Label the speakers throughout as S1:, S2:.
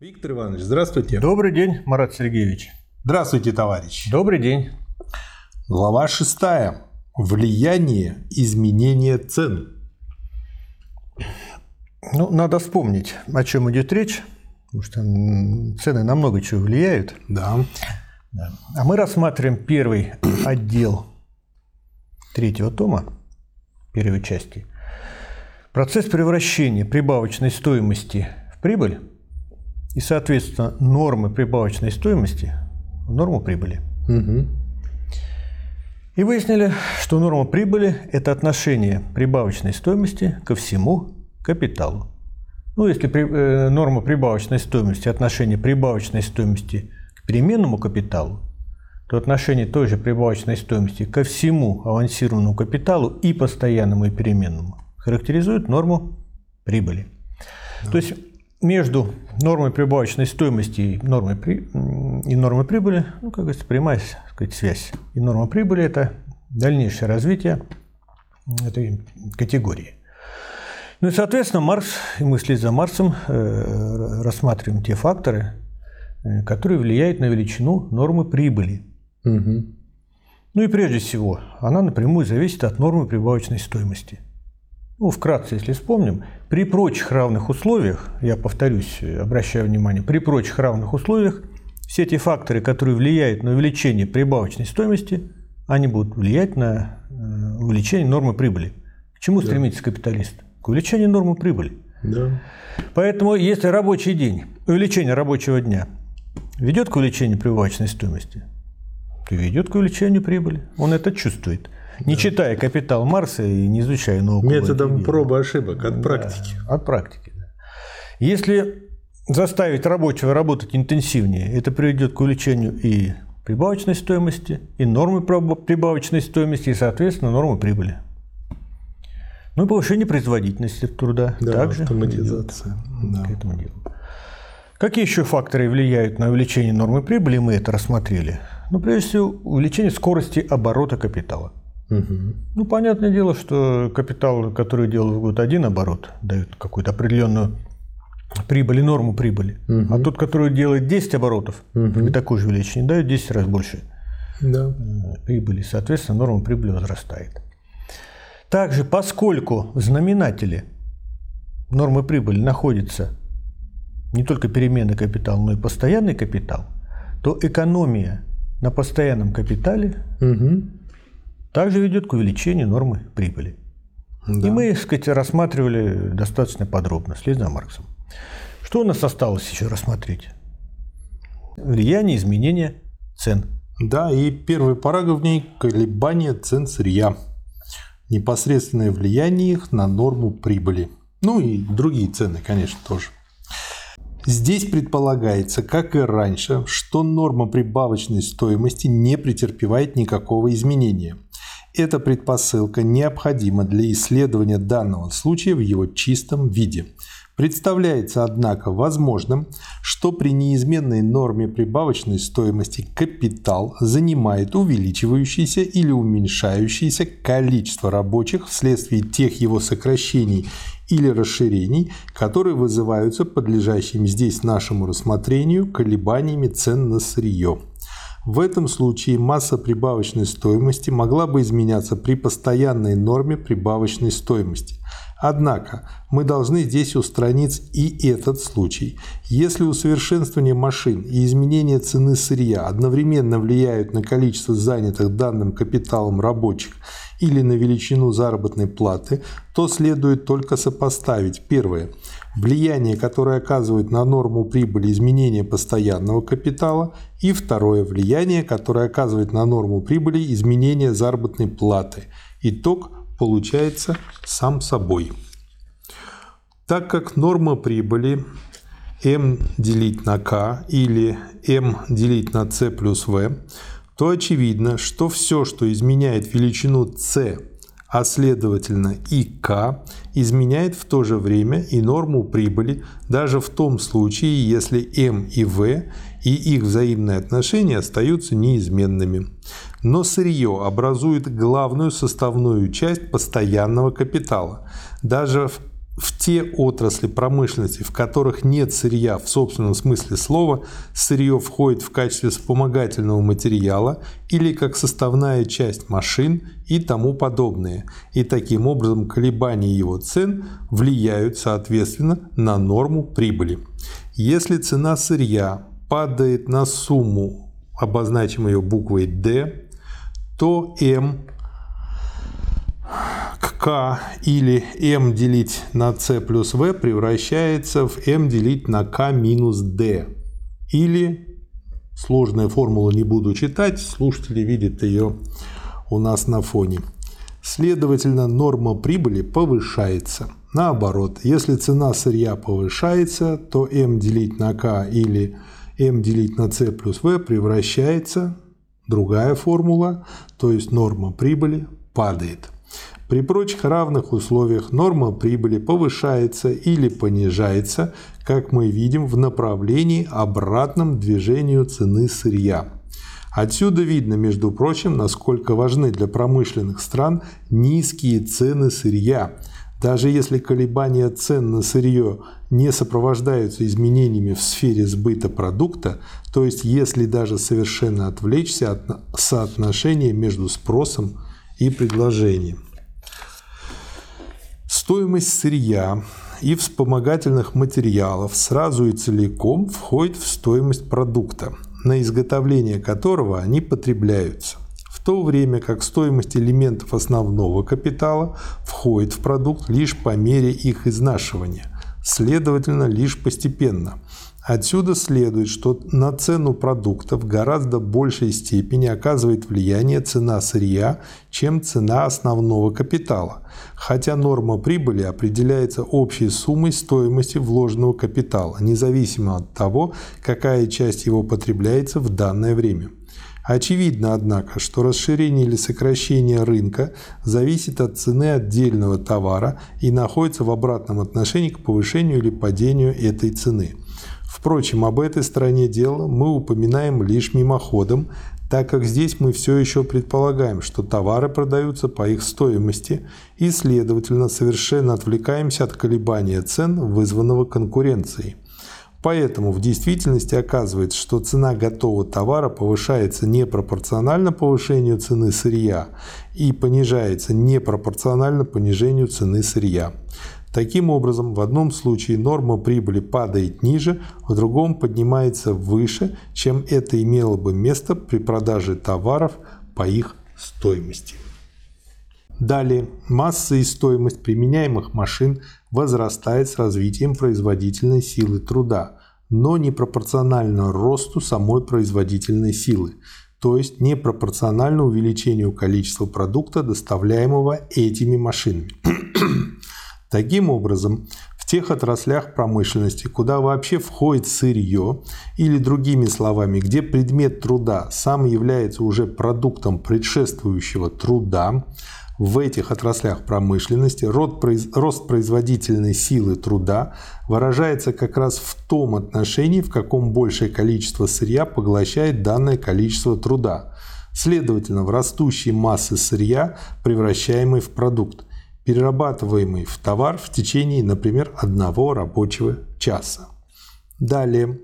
S1: Виктор Иванович, здравствуйте.
S2: Добрый день, Марат Сергеевич.
S1: Здравствуйте, товарищ.
S2: Добрый день.
S1: Глава шестая. Влияние изменения цен.
S2: Ну, надо вспомнить, о чем идет речь, потому что цены на много чего влияют.
S1: Да.
S2: да. А мы рассматриваем первый отдел третьего тома, первой части. Процесс превращения прибавочной стоимости в прибыль и, соответственно, нормы прибавочной стоимости в норму прибыли.
S1: Угу.
S2: И выяснили, что норма прибыли – это отношение прибавочной стоимости ко всему капиталу. Ну, если при, э, норма прибавочной стоимости – отношение прибавочной стоимости к переменному капиталу, то отношение той же прибавочной стоимости ко всему авансированному капиталу и постоянному и переменному характеризует норму прибыли. Да. То есть между нормой прибавочной стоимости и нормой, при... и нормой прибыли, ну, как говорится, прямая сказать, связь. И норма прибыли – это дальнейшее развитие этой категории. Ну и, соответственно, Маркс, и мы вслед за Марксом э, рассматриваем те факторы, э, которые влияют на величину нормы прибыли.
S1: Угу.
S2: Ну и прежде всего, она напрямую зависит от нормы прибавочной стоимости – ну, вкратце, если вспомним, при прочих равных условиях, я повторюсь, обращаю внимание, при прочих равных условиях все эти факторы, которые влияют на увеличение прибавочной стоимости, они будут влиять на э, увеличение нормы прибыли. К чему да. стремится капиталист? К увеличению нормы прибыли.
S1: Да.
S2: Поэтому, если рабочий день, увеличение рабочего дня ведет к увеличению прибавочной стоимости, то ведет к увеличению прибыли. Он это чувствует не читая «Капитал Марса» и не изучая науку.
S1: Методом пробы ошибок от практики.
S2: Да, от практики. Да. Если заставить рабочего работать интенсивнее, это приведет к увеличению и прибавочной стоимости, и нормы прибавочной стоимости, и, соответственно, нормы прибыли. Ну и повышение производительности труда.
S1: Да,
S2: также
S1: автоматизация.
S2: Да. К этому делу. Какие еще факторы влияют на увеличение нормы прибыли, мы это рассмотрели. Ну, прежде всего, увеличение скорости оборота капитала.
S1: Угу.
S2: Ну, понятное дело, что капитал, который делает в год один оборот, дает какую-то определенную прибыль и норму прибыли.
S1: Угу.
S2: А тот, который делает 10 оборотов
S1: угу.
S2: при такой же величине, дает 10 раз больше
S1: да.
S2: Э, прибыли. Соответственно, норма прибыли возрастает. Также, поскольку в знаменателе нормы прибыли находится не только переменный капитал, но и постоянный капитал, то экономия на постоянном капитале
S1: угу
S2: также ведет к увеличению нормы прибыли. Да. И мы, так сказать, рассматривали достаточно подробно, след за Марксом. Что у нас осталось еще рассмотреть? Влияние изменения цен.
S1: Да, и первый параграф в ней – колебания цен сырья. Непосредственное влияние их на норму прибыли. Ну и другие цены, конечно, тоже. Здесь предполагается, как и раньше, что норма прибавочной стоимости не претерпевает никакого изменения. Эта предпосылка необходима для исследования данного случая в его чистом виде. Представляется, однако, возможным, что при неизменной норме прибавочной стоимости капитал занимает увеличивающееся или уменьшающееся количество рабочих вследствие тех его сокращений или расширений, которые вызываются подлежащими здесь нашему рассмотрению колебаниями цен на сырье. В этом случае масса прибавочной стоимости могла бы изменяться при постоянной норме прибавочной стоимости. Однако мы должны здесь устранить и этот случай. Если усовершенствование машин и изменение цены сырья одновременно влияют на количество занятых данным капиталом рабочих или на величину заработной платы, то следует только сопоставить первое – влияние, которое оказывает на норму прибыли изменение постоянного капитала, и второе влияние, которое оказывает на норму прибыли изменение заработной платы. Итог получается сам собой. Так как норма прибыли m делить на k или m делить на c плюс v, то очевидно, что все, что изменяет величину c а следовательно и К, изменяет в то же время и норму прибыли, даже в том случае, если М и В и их взаимные отношения остаются неизменными. Но сырье образует главную составную часть постоянного капитала. Даже в те отрасли промышленности, в которых нет сырья в собственном смысле слова, сырье входит в качестве вспомогательного материала или как составная часть машин и тому подобное. И таким образом колебания его цен влияют соответственно на норму прибыли. Если цена сырья падает на сумму, обозначим ее буквой D, то к k или m делить на c плюс v превращается в m делить на k минус d. Или, сложная формула не буду читать, слушатели видят ее у нас на фоне. Следовательно, норма прибыли повышается. Наоборот, если цена сырья повышается, то m делить на k или m делить на c плюс v превращается, другая формула, то есть норма прибыли падает. При прочих равных условиях норма прибыли повышается или понижается, как мы видим, в направлении обратном движению цены сырья. Отсюда видно, между прочим, насколько важны для промышленных стран низкие цены сырья. Даже если колебания цен на сырье не сопровождаются изменениями в сфере сбыта продукта, то есть если даже совершенно отвлечься от соотношения между спросом и предложением. Стоимость сырья и вспомогательных материалов сразу и целиком входит в стоимость продукта, на изготовление которого они потребляются, в то время как стоимость элементов основного капитала входит в продукт лишь по мере их изнашивания, следовательно, лишь постепенно – Отсюда следует, что на цену продуктов гораздо большей степени оказывает влияние цена сырья, чем цена основного капитала, хотя норма прибыли определяется общей суммой стоимости вложенного капитала, независимо от того, какая часть его потребляется в данное время. Очевидно, однако, что расширение или сокращение рынка зависит от цены отдельного товара и находится в обратном отношении к повышению или падению этой цены – Впрочем, об этой стороне дела мы упоминаем лишь мимоходом, так как здесь мы все еще предполагаем, что товары продаются по их стоимости и, следовательно, совершенно отвлекаемся от колебания цен, вызванного конкуренцией. Поэтому в действительности оказывается, что цена готового товара повышается непропорционально повышению цены сырья и понижается непропорционально понижению цены сырья. Таким образом, в одном случае норма прибыли падает ниже, в другом поднимается выше, чем это имело бы место при продаже товаров по их стоимости. Далее, масса и стоимость применяемых машин возрастает с развитием производительной силы труда, но не пропорционально росту самой производительной силы, то есть не пропорционально увеличению количества продукта, доставляемого этими машинами. Таким образом, в тех отраслях промышленности, куда вообще входит сырье, или другими словами, где предмет труда сам является уже продуктом предшествующего труда, в этих отраслях промышленности рост производительной силы труда выражается как раз в том отношении, в каком большее количество сырья поглощает данное количество труда. Следовательно, в растущей массы сырья, превращаемой в продукт перерабатываемый в товар в течение, например, одного рабочего часа. Далее.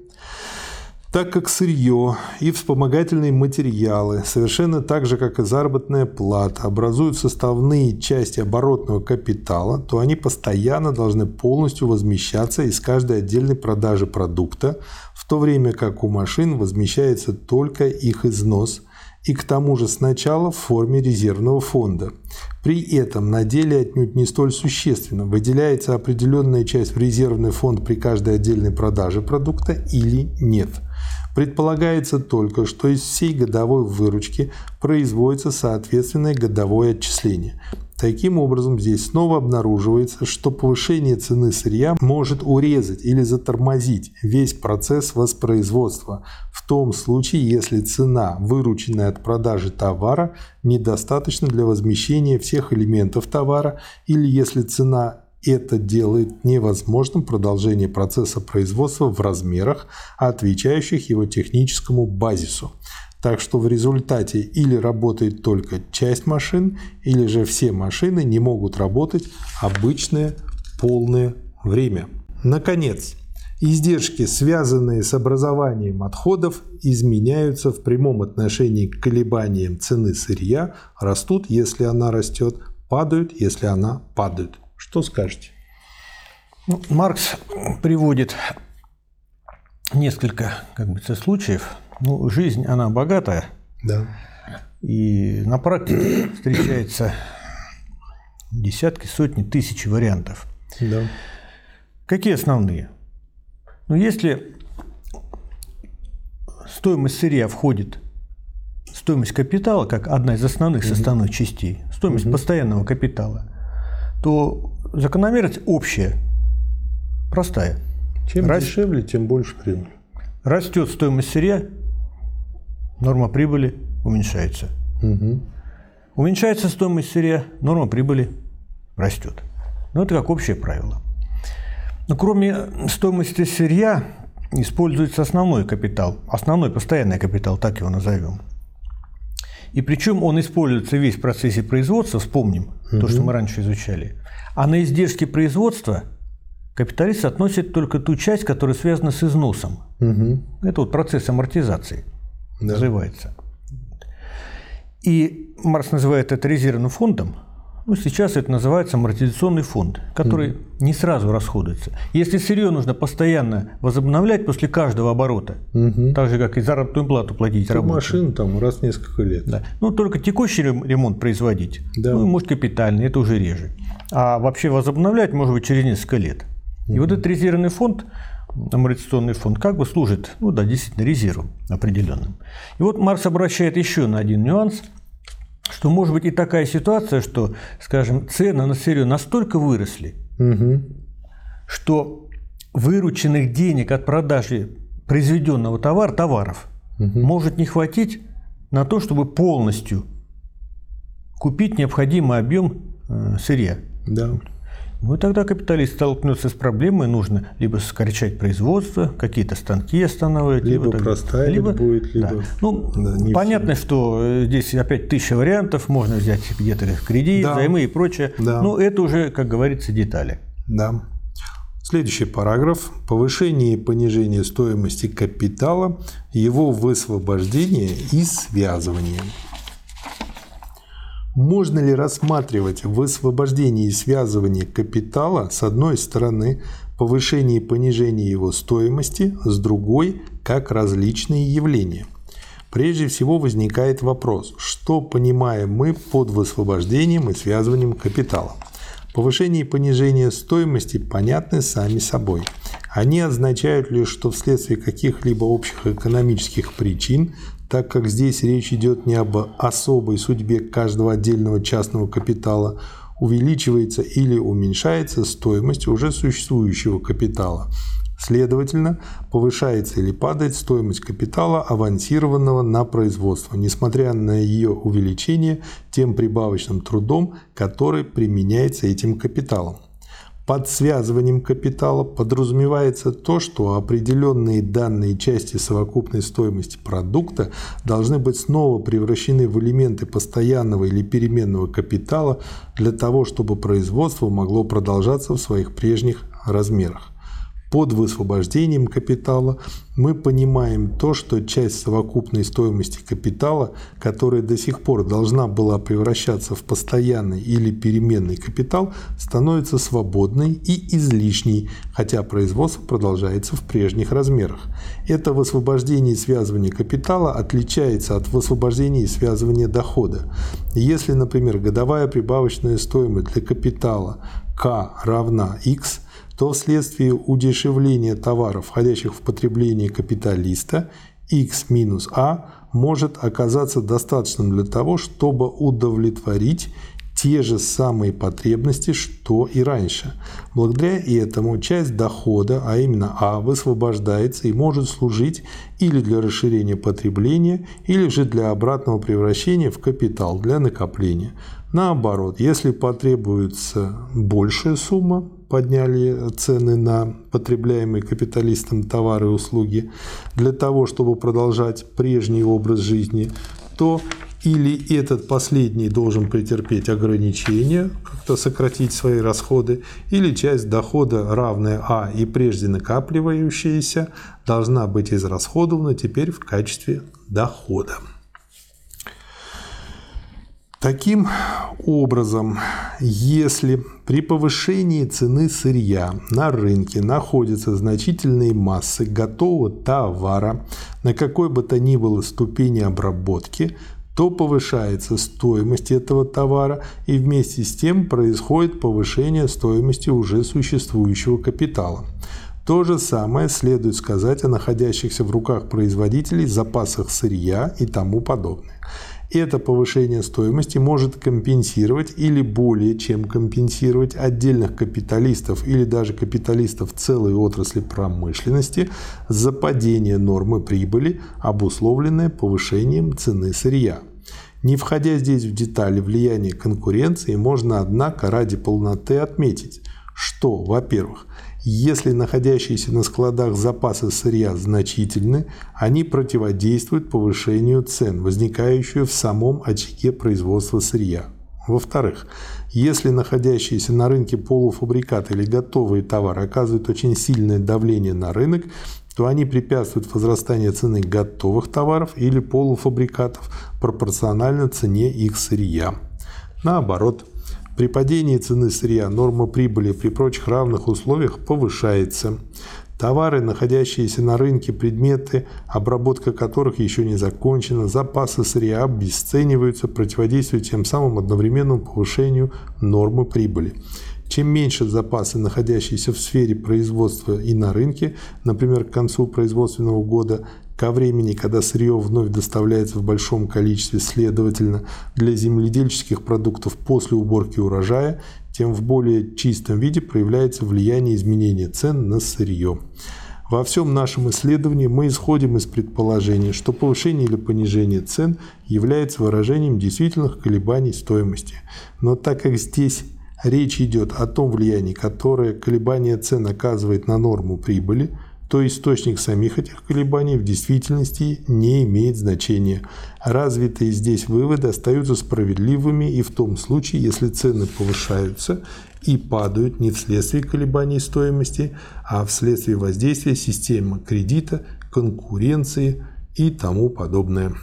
S1: Так как сырье и вспомогательные материалы, совершенно так же, как и заработная плата, образуют составные части оборотного капитала, то они постоянно должны полностью возмещаться из каждой отдельной продажи продукта, в то время как у машин возмещается только их износ – и к тому же сначала в форме резервного фонда. При этом на деле отнюдь не столь существенно, выделяется определенная часть в резервный фонд при каждой отдельной продаже продукта или нет. Предполагается только, что из всей годовой выручки производится соответственное годовое отчисление. Таким образом, здесь снова обнаруживается, что повышение цены сырья может урезать или затормозить весь процесс воспроизводства, в том случае, если цена, вырученная от продажи товара, недостаточна для возмещения всех элементов товара, или если цена это делает невозможным продолжение процесса производства в размерах, отвечающих его техническому базису. Так что в результате или работает только часть машин, или же все машины не могут работать обычное полное время. Наконец, издержки, связанные с образованием отходов, изменяются в прямом отношении к колебаниям цены сырья, растут, если она растет, падают, если она падает. Что скажете?
S2: Ну, Маркс приводит несколько как бы, случаев. Ну, жизнь, она богатая.
S1: Да.
S2: И на практике встречается десятки, сотни, тысячи вариантов.
S1: Да.
S2: Какие основные? Ну, если стоимость сырья входит стоимость капитала как одна из основных составных частей, стоимость угу. постоянного капитала, то закономерность общая, простая.
S1: Чем Рас... дешевле, тем больше прибыль.
S2: Растет стоимость сырья, норма прибыли уменьшается.
S1: Угу.
S2: Уменьшается стоимость сырья, норма прибыли растет. Ну, это как общее правило. Но кроме стоимости сырья используется основной капитал, основной постоянный капитал, так его назовем. И причем он используется весь в процессе производства, вспомним угу. то, что мы раньше изучали. А на издержки производства капиталист относит только ту часть, которая связана с износом.
S1: Угу.
S2: Это вот процесс амортизации да. называется. И Марс называет это резервным фондом. Ну, сейчас это называется амортизационный фонд, который mm не сразу расходуется. Если сырье нужно постоянно возобновлять после каждого оборота,
S1: mm
S2: так же, как и заработную плату платить
S1: То машин там раз в несколько лет.
S2: Да. Ну, только текущий ремонт производить,
S1: да.
S2: ну, может, капитальный, это уже реже. А вообще возобновлять, может быть, через несколько лет. И вот этот резервный фонд, амортизационный фонд, как бы служит, ну да, действительно, резервом определенным. И вот Марс обращает еще на один нюанс – что может быть и такая ситуация, что, скажем, цены на сырье настолько выросли,
S1: угу.
S2: что вырученных денег от продажи произведенного товара, товаров
S1: угу.
S2: может не хватить на то, чтобы полностью купить необходимый объем э, сырья.
S1: Да.
S2: Ну и тогда капиталист столкнется с проблемой, нужно либо сокращать производство, какие-то станки останавливать,
S1: либо, либо проставить либо, будет, либо...
S2: Да. Ну, да, понятно, все. что э, здесь опять тысяча вариантов, можно взять где-то кредит, да. займы и прочее,
S1: да.
S2: но это уже, как говорится, детали.
S1: Да. Следующий параграф. Повышение и понижение стоимости капитала, его высвобождение и связывание. Можно ли рассматривать высвобождение и связывание капитала с одной стороны, повышение и понижение его стоимости, с другой – как различные явления? Прежде всего возникает вопрос, что понимаем мы под высвобождением и связыванием капитала? Повышение и понижение стоимости понятны сами собой. Они означают лишь, что вследствие каких-либо общих экономических причин так как здесь речь идет не об особой судьбе каждого отдельного частного капитала, увеличивается или уменьшается стоимость уже существующего капитала. Следовательно, повышается или падает стоимость капитала, авансированного на производство, несмотря на ее увеличение тем прибавочным трудом, который применяется этим капиталом. Под связыванием капитала подразумевается то, что определенные данные части совокупной стоимости продукта должны быть снова превращены в элементы постоянного или переменного капитала для того, чтобы производство могло продолжаться в своих прежних размерах. Под высвобождением капитала мы понимаем то, что часть совокупной стоимости капитала, которая до сих пор должна была превращаться в постоянный или переменный капитал, становится свободной и излишней, хотя производство продолжается в прежних размерах. Это высвобождение и связывание капитала отличается от высвобождения и связывания дохода. Если, например, годовая прибавочная стоимость для капитала К равна X – то вследствие удешевления товаров, входящих в потребление капиталиста, x минус a может оказаться достаточным для того, чтобы удовлетворить те же самые потребности, что и раньше. Благодаря этому часть дохода, а именно А, высвобождается и может служить или для расширения потребления, или же для обратного превращения в капитал для накопления. Наоборот, если потребуется большая сумма, подняли цены на потребляемые капиталистам товары и услуги для того, чтобы продолжать прежний образ жизни, то или этот последний должен претерпеть ограничения, как-то сократить свои расходы, или часть дохода, равная А и прежде накапливающаяся, должна быть израсходована теперь в качестве дохода. Таким образом, если при повышении цены сырья на рынке находятся значительные массы готового товара на какой бы то ни было ступени обработки, то повышается стоимость этого товара и вместе с тем происходит повышение стоимости уже существующего капитала. То же самое следует сказать о находящихся в руках производителей запасах сырья и тому подобное. Это повышение стоимости может компенсировать или более чем компенсировать отдельных капиталистов или даже капиталистов целой отрасли промышленности за падение нормы прибыли, обусловленное повышением цены сырья. Не входя здесь в детали влияния конкуренции, можно, однако, ради полноты отметить, что, во-первых, если находящиеся на складах запасы сырья значительны, они противодействуют повышению цен, возникающую в самом очаге производства сырья. Во-вторых, если находящиеся на рынке полуфабрикаты или готовые товары оказывают очень сильное давление на рынок, то они препятствуют возрастанию цены готовых товаров или полуфабрикатов пропорционально цене их сырья. Наоборот, при падении цены сырья норма прибыли при прочих равных условиях повышается. Товары, находящиеся на рынке, предметы, обработка которых еще не закончена, запасы сырья обесцениваются, противодействуя тем самым одновременному повышению нормы прибыли. Чем меньше запасы, находящиеся в сфере производства и на рынке, например, к концу производственного года, ко времени, когда сырье вновь доставляется в большом количестве, следовательно, для земледельческих продуктов после уборки урожая, тем в более чистом виде проявляется влияние изменения цен на сырье. Во всем нашем исследовании мы исходим из предположения, что повышение или понижение цен является выражением действительных колебаний стоимости. Но так как здесь речь идет о том влиянии, которое колебание цен оказывает на норму прибыли – то источник самих этих колебаний в действительности не имеет значения. Развитые здесь выводы остаются справедливыми и в том случае, если цены повышаются и падают не вследствие колебаний стоимости, а вследствие воздействия системы кредита, конкуренции и тому подобное.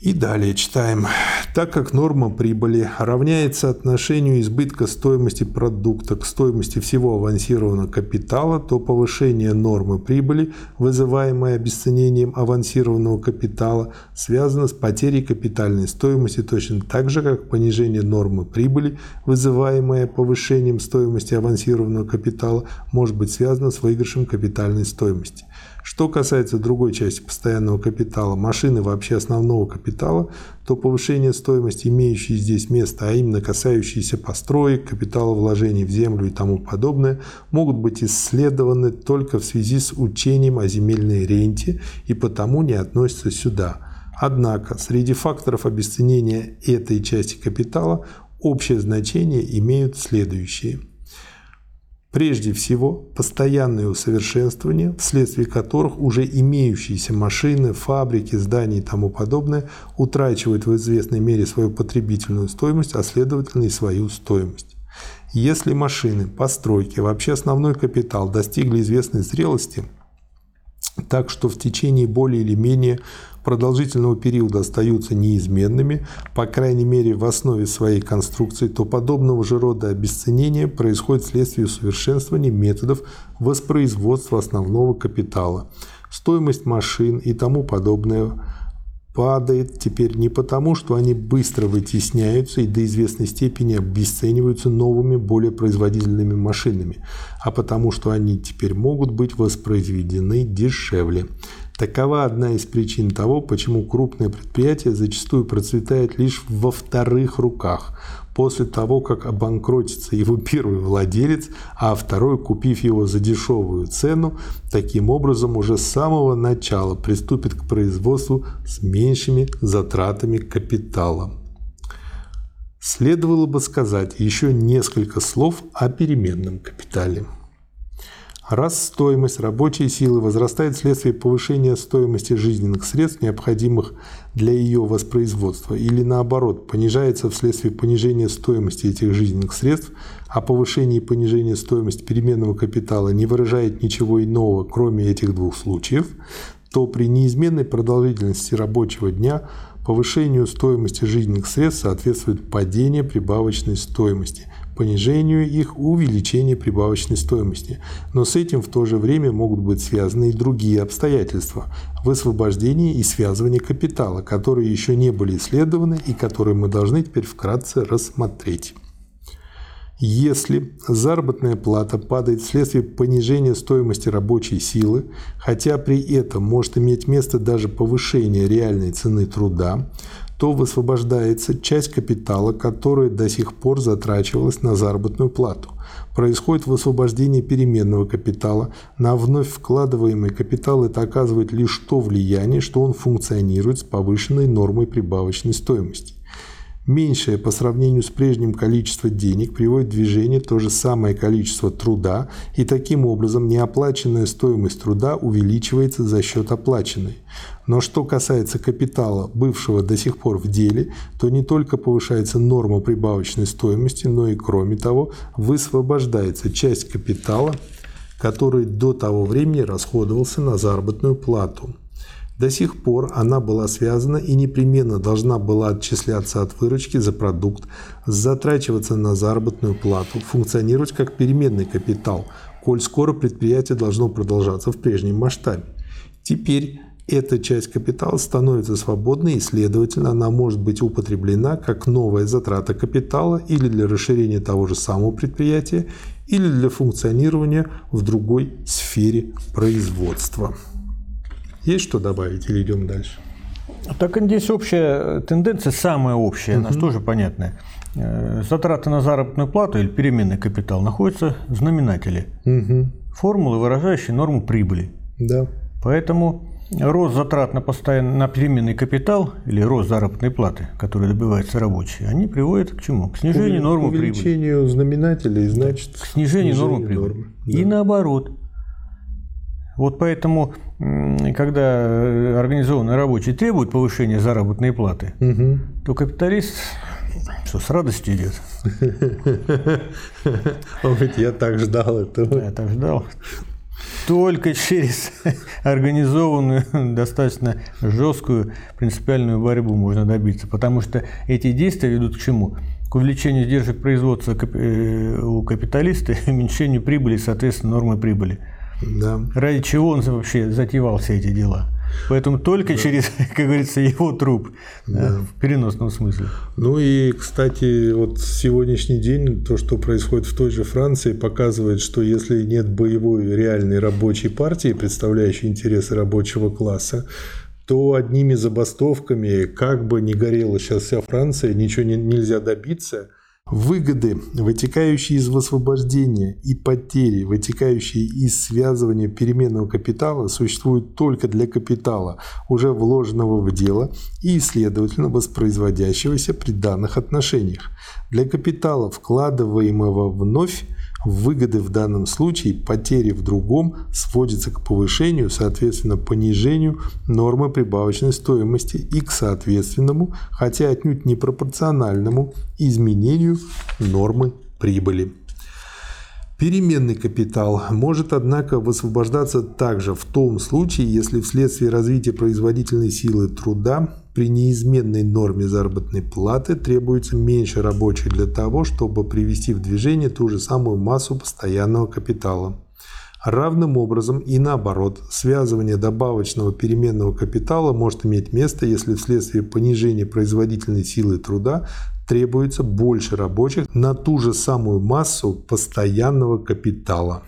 S1: И далее читаем. Так как норма прибыли равняется отношению избытка стоимости продукта к стоимости всего авансированного капитала, то повышение нормы прибыли, вызываемое обесценением авансированного капитала, связано с потерей капитальной стоимости точно так же, как понижение нормы прибыли, вызываемое повышением стоимости авансированного капитала, может быть связано с выигрышем капитальной стоимости. Что касается другой части постоянного капитала, машины вообще основного капитала, то повышение стоимости, имеющей здесь место, а именно касающиеся построек, капитала вложений в землю и тому подобное, могут быть исследованы только в связи с учением о земельной ренте и потому не относятся сюда. Однако среди факторов обесценения этой части капитала общее значение имеют следующие – Прежде всего, постоянное усовершенствование, вследствие которых уже имеющиеся машины, фабрики, здания и тому подобное утрачивают в известной мере свою потребительную стоимость, а следовательно и свою стоимость. Если машины, постройки, вообще основной капитал достигли известной зрелости, так что в течение более или менее продолжительного периода остаются неизменными, по крайней мере в основе своей конструкции, то подобного же рода обесценение происходит вследствие усовершенствования методов воспроизводства основного капитала. Стоимость машин и тому подобное падает теперь не потому, что они быстро вытесняются и до известной степени обесцениваются новыми, более производительными машинами, а потому, что они теперь могут быть воспроизведены дешевле. Такова одна из причин того, почему крупное предприятие зачастую процветает лишь во вторых руках, после того, как обанкротится его первый владелец, а второй, купив его за дешевую цену, таким образом уже с самого начала приступит к производству с меньшими затратами капитала. Следовало бы сказать еще несколько слов о переменном капитале. Раз стоимость рабочей силы возрастает вследствие повышения стоимости жизненных средств, необходимых для ее воспроизводства, или наоборот, понижается вследствие понижения стоимости этих жизненных средств, а повышение и понижение стоимости переменного капитала не выражает ничего иного, кроме этих двух случаев, то при неизменной продолжительности рабочего дня повышению стоимости жизненных средств соответствует падение прибавочной стоимости – понижению их увеличение прибавочной стоимости. Но с этим в то же время могут быть связаны и другие обстоятельства – высвобождение и связывание капитала, которые еще не были исследованы и которые мы должны теперь вкратце рассмотреть. Если заработная плата падает вследствие понижения стоимости рабочей силы, хотя при этом может иметь место даже повышение реальной цены труда, то высвобождается часть капитала, которая до сих пор затрачивалась на заработную плату. Происходит высвобождение переменного капитала. На вновь вкладываемый капитал это оказывает лишь то влияние, что он функционирует с повышенной нормой прибавочной стоимости меньшее по сравнению с прежним количество денег приводит в движение то же самое количество труда, и таким образом неоплаченная стоимость труда увеличивается за счет оплаченной. Но что касается капитала, бывшего до сих пор в деле, то не только повышается норма прибавочной стоимости, но и кроме того высвобождается часть капитала, который до того времени расходовался на заработную плату. До сих пор она была связана и непременно должна была отчисляться от выручки за продукт, затрачиваться на заработную плату, функционировать как переменный капитал, коль скоро предприятие должно продолжаться в прежнем масштабе. Теперь эта часть капитала становится свободной и, следовательно, она может быть употреблена как новая затрата капитала или для расширения того же самого предприятия, или для функционирования в другой сфере производства. Есть что добавить или идем дальше?
S2: Так здесь общая тенденция, самая общая, угу. она же тоже понятная. Э, затраты на заработную плату или переменный капитал находятся в знаменателе. Угу. Формулы, выражающие норму прибыли.
S1: Да.
S2: Поэтому рост затрат на, постоянно, на переменный капитал или рост заработной платы, который добивается рабочие, они приводят к чему? К снижению нормы прибыли.
S1: К увеличению знаменателей, значит,
S2: к снижению нормы прибыли. Да. И наоборот. Вот поэтому, когда э, организованный рабочий требует повышения заработной платы, угу. то капиталист что, с радостью идет.
S1: Он говорит, я так ждал этого.
S2: Я так ждал. Только через организованную, достаточно жесткую принципиальную борьбу можно добиться. Потому что эти действия ведут к чему? К увеличению сдержек производства э, у капиталиста и уменьшению прибыли, соответственно, нормы прибыли. Да. Ради чего он вообще затевал все эти дела? Поэтому только да. через, как говорится, его труп да. Да, в переносном смысле.
S1: Ну и, кстати, вот сегодняшний день то, что происходит в той же Франции, показывает, что если нет боевой реальной рабочей партии, представляющей интересы рабочего класса, то одними забастовками, как бы ни горела сейчас вся Франция, ничего не, нельзя добиться – Выгоды, вытекающие из высвобождения, и потери, вытекающие из связывания переменного капитала, существуют только для капитала, уже вложенного в дело и, следовательно, воспроизводящегося при данных отношениях. Для капитала, вкладываемого вновь, Выгоды в данном случае, потери в другом сводятся к повышению, соответственно, понижению нормы прибавочной стоимости и к соответственному, хотя отнюдь непропорциональному, изменению нормы прибыли. Переменный капитал может, однако, высвобождаться также в том случае, если вследствие развития производительной силы труда при неизменной норме заработной платы требуется меньше рабочих для того, чтобы привести в движение ту же самую массу постоянного капитала. Равным образом и наоборот, связывание добавочного переменного капитала может иметь место, если вследствие понижения производительной силы труда требуется больше рабочих на ту же самую массу постоянного капитала.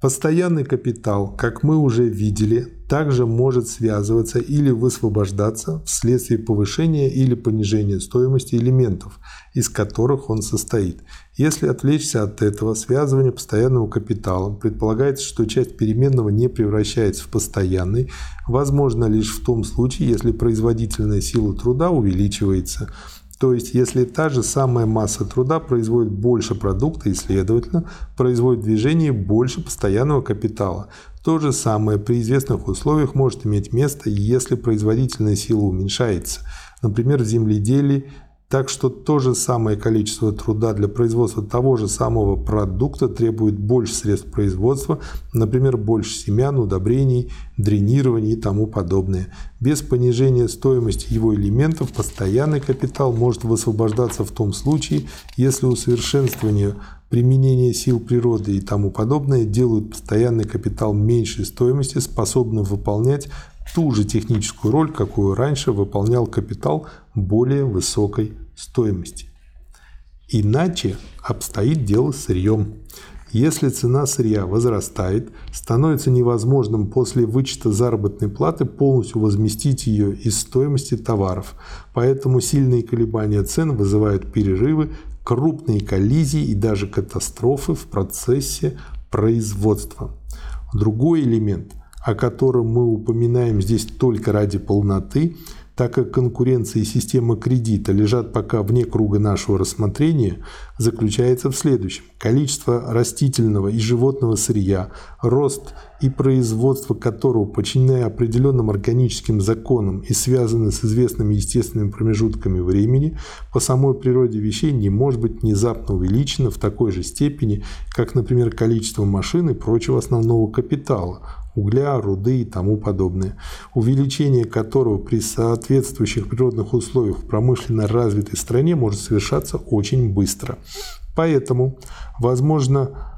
S1: Постоянный капитал, как мы уже видели, также может связываться или высвобождаться вследствие повышения или понижения стоимости элементов, из которых он состоит. Если отвлечься от этого связывания постоянного капитала, предполагается, что часть переменного не превращается в постоянный, возможно лишь в том случае, если производительная сила труда увеличивается – То есть, если та же самая масса труда производит больше продукта и, следовательно, производит движение больше постоянного капитала, то же самое при известных условиях может иметь место, если производительная сила уменьшается. Например, в земледелии так что то же самое количество труда для производства того же самого продукта требует больше средств производства, например, больше семян, удобрений, дренирования и тому подобное. Без понижения стоимости его элементов постоянный капитал может высвобождаться в том случае, если усовершенствование применение сил природы и тому подобное делают постоянный капитал меньшей стоимости, способным выполнять ту же техническую роль, какую раньше выполнял капитал более высокой стоимости. Иначе обстоит дело с сырьем. Если цена сырья возрастает, становится невозможным после вычета заработной платы полностью возместить ее из стоимости товаров. Поэтому сильные колебания цен вызывают перерывы, крупные коллизии и даже катастрофы в процессе производства. Другой элемент, о котором мы упоминаем здесь только ради полноты – так как конкуренция и система кредита лежат пока вне круга нашего рассмотрения, заключается в следующем. Количество растительного и животного сырья, рост и производство которого подчинены определенным органическим законам и связаны с известными естественными промежутками времени, по самой природе вещей не может быть внезапно увеличено в такой же степени, как, например, количество машин и прочего основного капитала, угля, руды и тому подобное, увеличение которого при соответствующих природных условиях в промышленно развитой стране может совершаться очень быстро. Поэтому, возможно,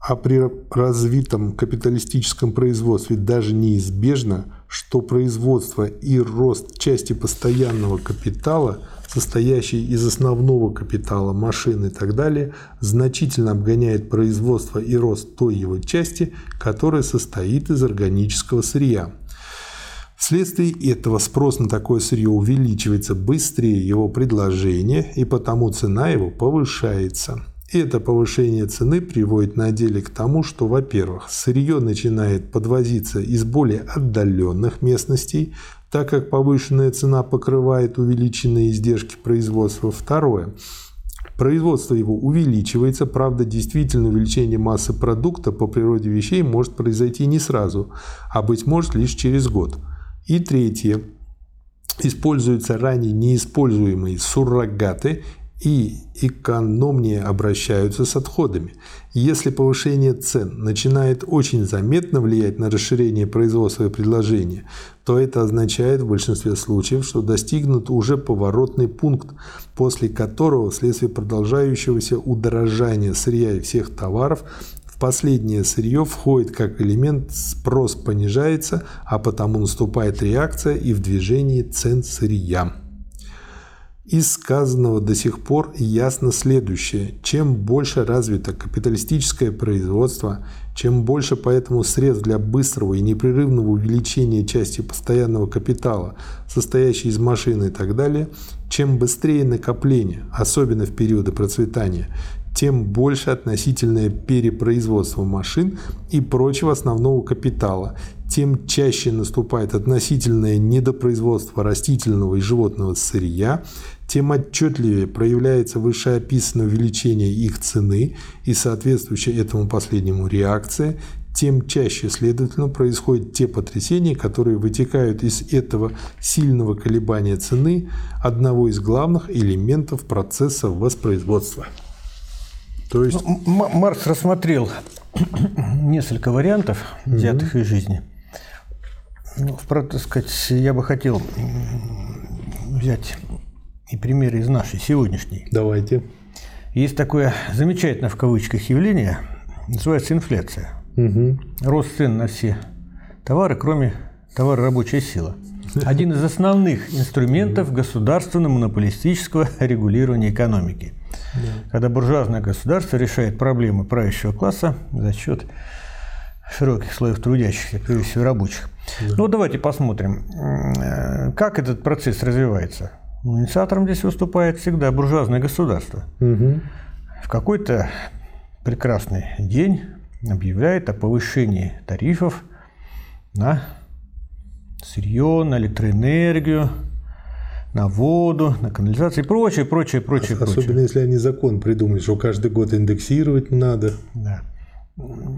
S1: а при развитом капиталистическом производстве даже неизбежно, что производство и рост части постоянного капитала – состоящий из основного капитала, машин и так далее, значительно обгоняет производство и рост той его части, которая состоит из органического сырья. Вследствие этого спрос на такое сырье увеличивается быстрее его предложения, и потому цена его повышается. Это повышение цены приводит на деле к тому, что, во-первых, сырье начинает подвозиться из более отдаленных местностей, так как повышенная цена покрывает увеличенные издержки производства. Второе. Производство его увеличивается, правда, действительно увеличение массы продукта по природе вещей может произойти не сразу, а быть может лишь через год. И третье. Используются ранее неиспользуемые суррогаты и экономнее обращаются с отходами. Если повышение цен начинает очень заметно влиять на расширение производства и предложения, то это означает в большинстве случаев, что достигнут уже поворотный пункт, после которого вследствие продолжающегося удорожания сырья и всех товаров в последнее сырье входит как элемент, спрос понижается, а потому наступает реакция и в движении цен сырья. Из сказанного до сих пор ясно следующее. Чем больше развито капиталистическое производство, чем больше поэтому средств для быстрого и непрерывного увеличения части постоянного капитала, состоящей из машин и так далее, чем быстрее накопление, особенно в периоды процветания, тем больше относительное перепроизводство машин и прочего основного капитала, тем чаще наступает относительное недопроизводство растительного и животного сырья, тем отчетливее проявляется вышеописанное увеличение их цены и соответствующая этому последнему реакция, тем чаще, следовательно, происходят те потрясения, которые вытекают из этого сильного колебания цены одного из главных элементов процесса воспроизводства.
S2: То есть... Ну, Маркс рассмотрел несколько вариантов, взятых угу. из жизни. Ну, так сказать, я бы хотел взять и примеры из нашей сегодняшней.
S1: Давайте.
S2: Есть такое замечательное в кавычках явление, называется инфляция. Угу. Рост цен на все товары, кроме товара рабочая сила. Один из основных инструментов государственно-монополистического регулирования экономики. Да. Когда буржуазное государство решает проблемы правящего класса за счет широких слоев трудящихся, прежде всего рабочих. Да. Ну, давайте посмотрим, э, как этот процесс развивается. Ну, инициатором здесь выступает всегда буржуазное государство. Угу. В какой-то прекрасный день объявляет о повышении тарифов на сырье, на электроэнергию, на воду, на канализацию и прочее, прочее, прочее,
S1: Особенно
S2: прочее.
S1: если они закон придумали, что каждый год индексировать надо.
S2: Да.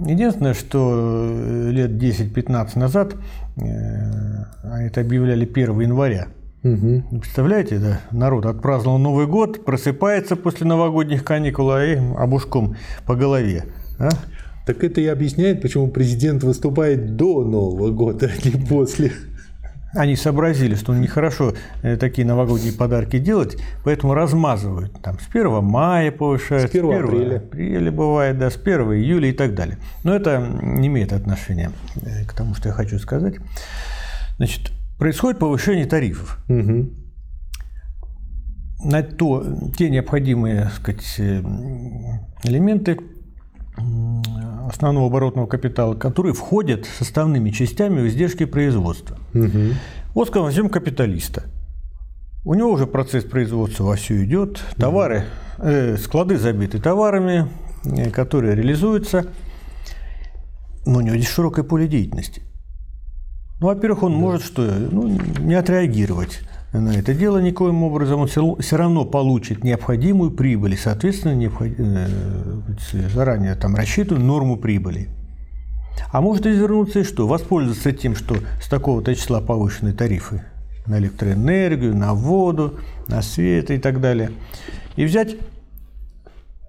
S2: Единственное, что э, лет 10-15 назад э, они это объявляли 1 января.
S1: Угу.
S2: Представляете, да, народ отпраздновал Новый год, просыпается после новогодних каникул, а им обушком по голове. а?
S1: Так это и объясняет, почему президент выступает до Нового года, а не после.
S2: Они сообразили, что нехорошо э, такие новогодние подарки делать, поэтому размазывают. Там с 1 мая повышают,
S1: С 1 апреля.
S2: апреля бывает, да, с 1 июля и так далее. Но это не имеет отношения э, к тому, что я хочу сказать. Значит, происходит повышение тарифов.
S1: Угу.
S2: на то, те необходимые так сказать, э, элементы основного оборотного капитала, которые входят составными частями в издержки производства.
S1: Угу.
S2: Вот, скажем, возьмем капиталиста. У него уже процесс производства вовсю идет, товары, э, склады забиты товарами, э, которые реализуются, но у него есть широкое поле деятельности. Ну, во-первых, он может что? Ну, не отреагировать на это дело никоим образом. Он все равно получит необходимую прибыль и, соответственно, необход- э, заранее там рассчитанную норму прибыли. А может извернуться и что? Воспользоваться тем, что с такого-то числа повышены тарифы на электроэнергию, на воду, на свет и так далее. И взять,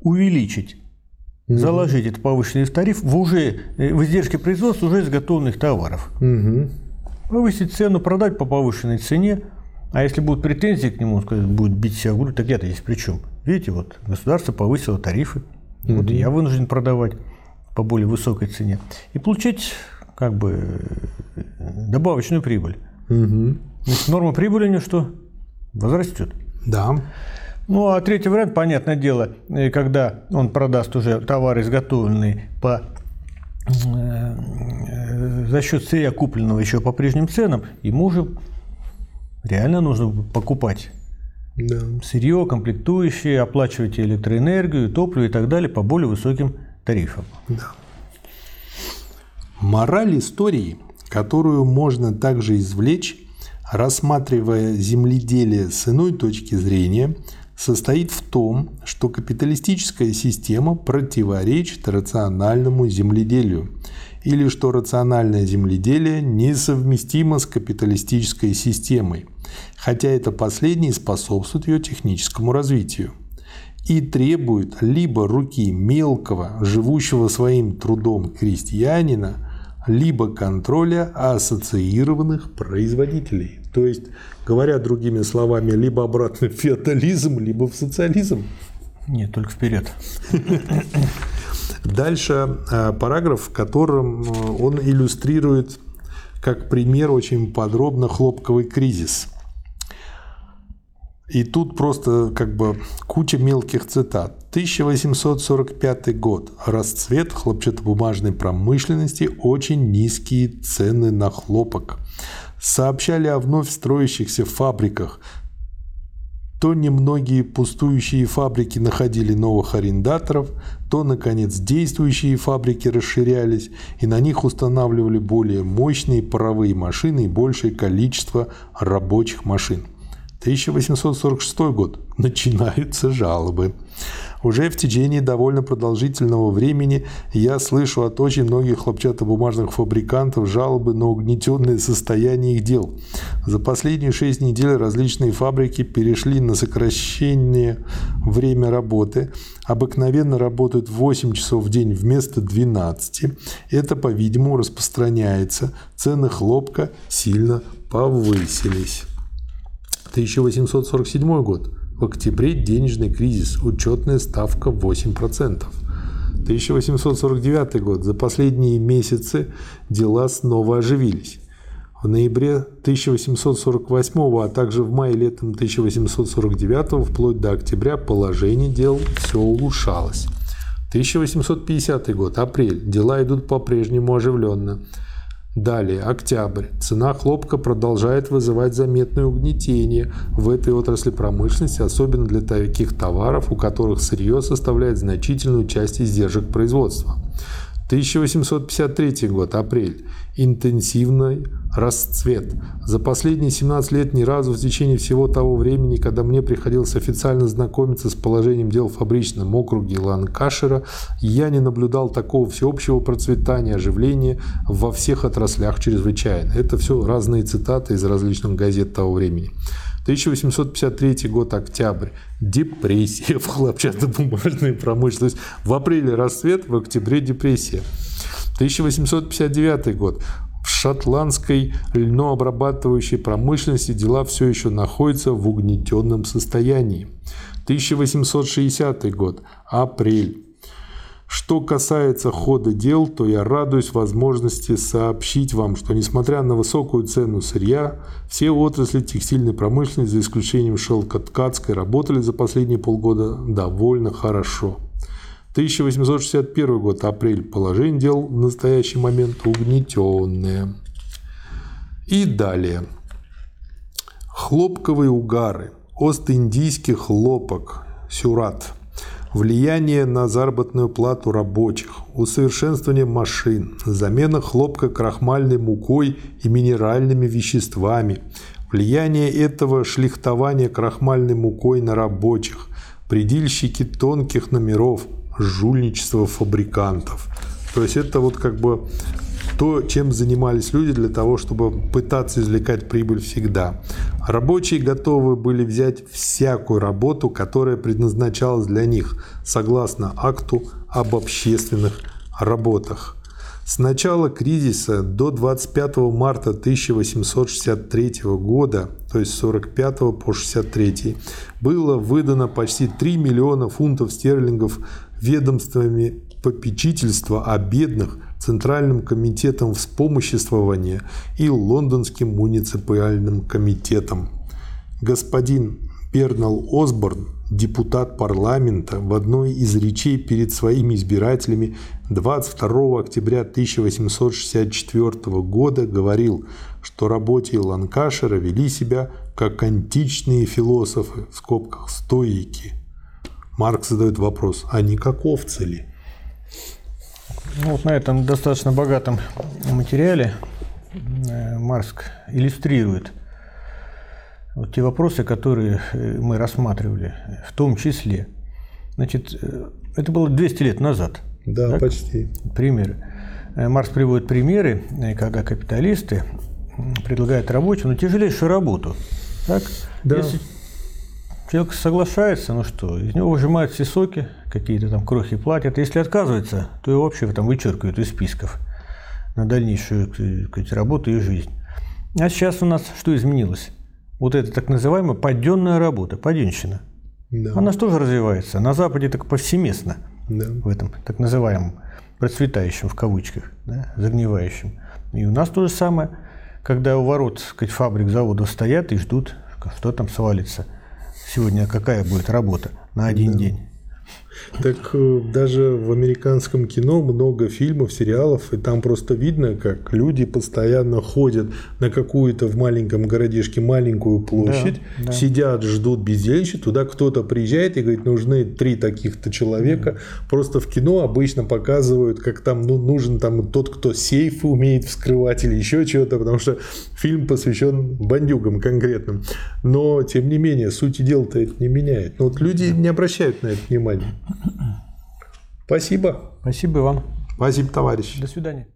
S2: увеличить, заложить этот повышенный тариф в уже э, в издержки производства уже изготовленных товаров.
S1: Угу.
S2: Повысить цену, продать по повышенной цене. А если будут претензии к нему, он скажет, будет бить себя в грудь, так я-то здесь при чем? Видите, вот государство повысило тарифы, вот и я вынужден продавать по более высокой цене и получить как бы добавочную прибыль.
S1: Угу.
S2: Значит, норма прибыли у него что? Возрастет.
S1: Да.
S2: Ну, а третий вариант, понятное дело, э, когда он продаст уже товар, изготовленный по э, э, за счет сырья, купленного еще по прежним ценам, ему уже реально нужно покупать
S1: Да.
S2: сырье, комплектующие, оплачивать электроэнергию, топливо и так далее по более высоким тарифам.
S1: Да. Мораль истории, которую можно также извлечь, рассматривая земледелие с иной точки зрения, состоит в том, что капиталистическая система противоречит рациональному земледелию, или что рациональное земледелие несовместимо с капиталистической системой, хотя это последнее способствует ее техническому развитию и требует либо руки мелкого, живущего своим трудом крестьянина, либо контроля ассоциированных производителей. То есть, говоря другими словами, либо обратно в феодализм, либо в социализм.
S2: Нет, только вперед.
S1: Дальше э, параграф, в котором э, он иллюстрирует как пример очень подробно хлопковый кризис. И тут просто как бы куча мелких цитат. 1845 год. Расцвет хлопчатобумажной промышленности, очень низкие цены на хлопок. Сообщали о вновь строящихся фабриках. То немногие пустующие фабрики находили новых арендаторов, то, наконец, действующие фабрики расширялись, и на них устанавливали более мощные паровые машины и большее количество рабочих машин. 1846 год. Начинаются жалобы. Уже в течение довольно продолжительного времени я слышу от очень многих хлопчатобумажных фабрикантов жалобы на угнетенное состояние их дел. За последние шесть недель различные фабрики перешли на сокращение время работы. Обыкновенно работают 8 часов в день вместо 12. Это, по-видимому, распространяется. Цены хлопка сильно повысились. 1847 год. В октябре денежный кризис, учетная ставка 8%. 1849 год. За последние месяцы дела снова оживились. В ноябре 1848, а также в мае летом 1849 вплоть до октября положение дел все улучшалось. 1850 год, апрель. Дела идут по-прежнему оживленно. Далее, октябрь. Цена хлопка продолжает вызывать заметное угнетение в этой отрасли промышленности, особенно для таких товаров, у которых сырье составляет значительную часть издержек производства. 1853 год, апрель. Интенсивный расцвет. За последние 17 лет ни разу в течение всего того времени, когда мне приходилось официально знакомиться с положением дел в фабричном округе Ланкашера, я не наблюдал такого всеобщего процветания, оживления во всех отраслях чрезвычайно. Это все разные цитаты из различных газет того времени. 1853 год, октябрь. Депрессия в хлопчатобумажной промышленности. В апреле расцвет, в октябре депрессия. 1859 год. В шотландской льнообрабатывающей промышленности дела все еще находятся в угнетенном состоянии. 1860 год. Апрель. Что касается хода дел, то я радуюсь возможности сообщить вам, что несмотря на высокую цену сырья, все отрасли текстильной промышленности, за исключением шелкоткацкой, работали за последние полгода довольно хорошо. 1861 год, апрель. Положение дел в настоящий момент угнетенное. И далее. Хлопковые угары. Ост-индийский хлопок. Сюрат влияние на заработную плату рабочих, усовершенствование машин, замена хлопка крахмальной мукой и минеральными веществами, влияние этого шлихтования крахмальной мукой на рабочих, предельщики тонких номеров, жульничество фабрикантов. То есть это вот как бы то, чем занимались люди для того, чтобы пытаться извлекать прибыль всегда. Рабочие готовы были взять всякую работу, которая предназначалась для них, согласно акту об общественных работах. С начала кризиса до 25 марта 1863 года, то есть с 45 по 63, было выдано почти 3 миллиона фунтов стерлингов ведомствами попечительства о бедных – Центральным комитетом вспомоществования и Лондонским муниципальным комитетом. Господин Пернал Осборн, депутат парламента, в одной из речей перед своими избирателями 22 октября 1864 года говорил, что работе Ланкашера вели себя как античные философы, в скобках стоики. Маркс задает вопрос, а не как овцы ли?
S2: Ну, вот на этом достаточно богатом материале э, Марск иллюстрирует вот те вопросы, которые э, мы рассматривали, в том числе. Значит, э, это было 200 лет назад.
S1: Да, так? почти.
S2: Примеры. Марс приводит примеры, когда капиталисты предлагают рабочим ну, тяжелейшую работу. Так? Да. Если Человек соглашается, ну что, из него выжимают все соки, какие-то там крохи платят. Если отказывается, то его вообще там вычеркивают из списков на дальнейшую сказать, работу и жизнь. А сейчас у нас что изменилось? Вот эта так называемая паденная работа, паденщина. Да. Она тоже развивается. На Западе так повсеместно да. в этом так называемом процветающем в кавычках, да, загнивающем. И у нас то же самое, когда у ворот сказать, фабрик, заводов стоят и ждут, что там свалится – сегодня какая будет работа на один день.
S1: Так э, даже в американском кино много фильмов, сериалов, и там просто видно, как люди постоянно ходят на какую-то в маленьком городишке маленькую площадь, да, да. сидят, ждут бездельничают, туда кто-то приезжает и говорит, нужны три таких-то человека. Mm. Просто в кино обычно показывают, как там ну, нужен там тот, кто сейф умеет вскрывать или еще чего-то, потому что фильм посвящен бандюгам конкретным. Но, тем не менее, сути дела-то это не меняет. Но вот люди не обращают на это внимания. Спасибо.
S2: Спасибо вам.
S1: Спасибо, товарищ.
S2: До свидания.